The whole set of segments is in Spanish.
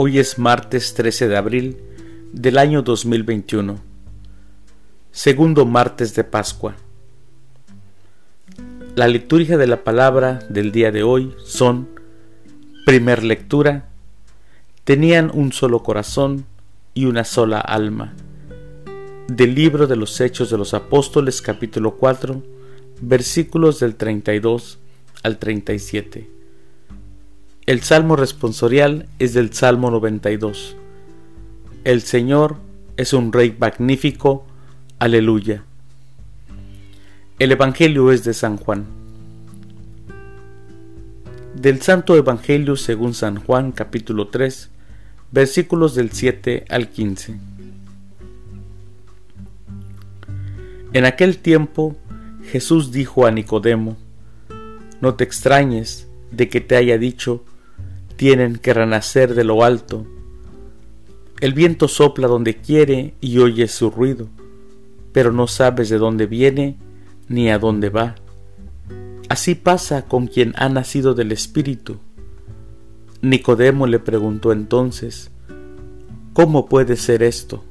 Hoy es martes 13 de abril del año 2021, segundo martes de Pascua. La liturgia de la palabra del día de hoy son, primer lectura, tenían un solo corazón y una sola alma. Del libro de los Hechos de los Apóstoles capítulo 4, versículos del 32 al 37. El salmo responsorial es del Salmo 92. El Señor es un Rey magnífico. Aleluya. El Evangelio es de San Juan. Del Santo Evangelio según San Juan capítulo 3, versículos del 7 al 15. En aquel tiempo Jesús dijo a Nicodemo, No te extrañes de que te haya dicho, tienen que renacer de lo alto. El viento sopla donde quiere y oyes su ruido, pero no sabes de dónde viene ni a dónde va. Así pasa con quien ha nacido del Espíritu. Nicodemo le preguntó entonces, ¿Cómo puede ser esto?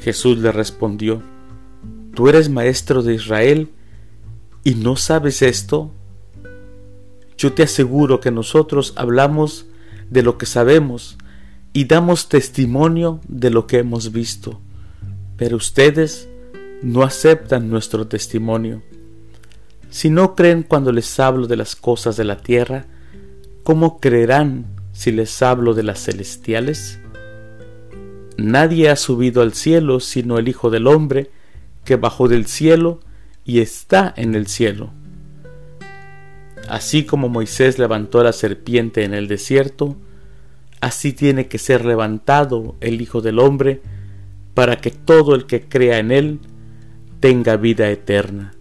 Jesús le respondió, ¿Tú eres maestro de Israel y no sabes esto? Yo te aseguro que nosotros hablamos de lo que sabemos y damos testimonio de lo que hemos visto, pero ustedes no aceptan nuestro testimonio. Si no creen cuando les hablo de las cosas de la tierra, ¿cómo creerán si les hablo de las celestiales? Nadie ha subido al cielo sino el Hijo del Hombre, que bajó del cielo y está en el cielo. Así como Moisés levantó la serpiente en el desierto, así tiene que ser levantado el Hijo del Hombre, para que todo el que crea en él tenga vida eterna.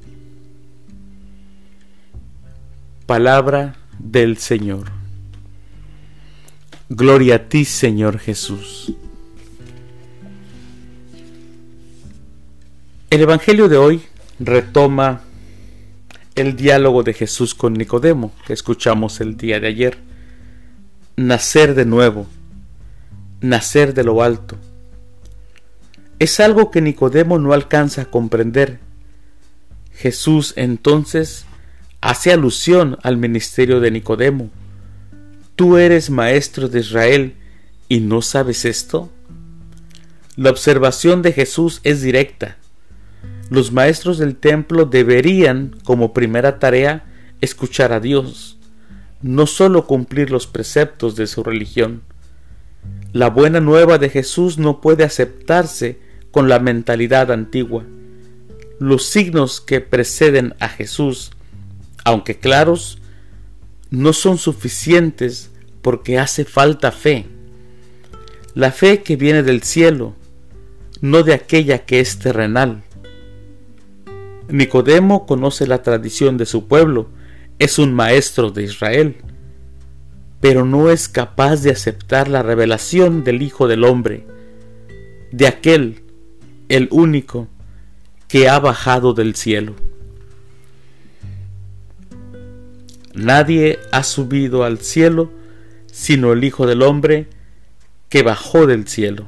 Palabra del Señor. Gloria a ti, Señor Jesús. El Evangelio de hoy retoma el diálogo de Jesús con Nicodemo que escuchamos el día de ayer. Nacer de nuevo, nacer de lo alto. Es algo que Nicodemo no alcanza a comprender. Jesús entonces hace alusión al ministerio de Nicodemo. ¿Tú eres maestro de Israel y no sabes esto? La observación de Jesús es directa los maestros del templo deberían, como primera tarea, escuchar a Dios, no sólo cumplir los preceptos de su religión. La buena nueva de Jesús no puede aceptarse con la mentalidad antigua. Los signos que preceden a Jesús, aunque claros, no son suficientes porque hace falta fe. La fe que viene del cielo, no de aquella que es terrenal. Nicodemo conoce la tradición de su pueblo, es un maestro de Israel, pero no es capaz de aceptar la revelación del Hijo del Hombre, de aquel, el único, que ha bajado del cielo. Nadie ha subido al cielo sino el Hijo del Hombre que bajó del cielo.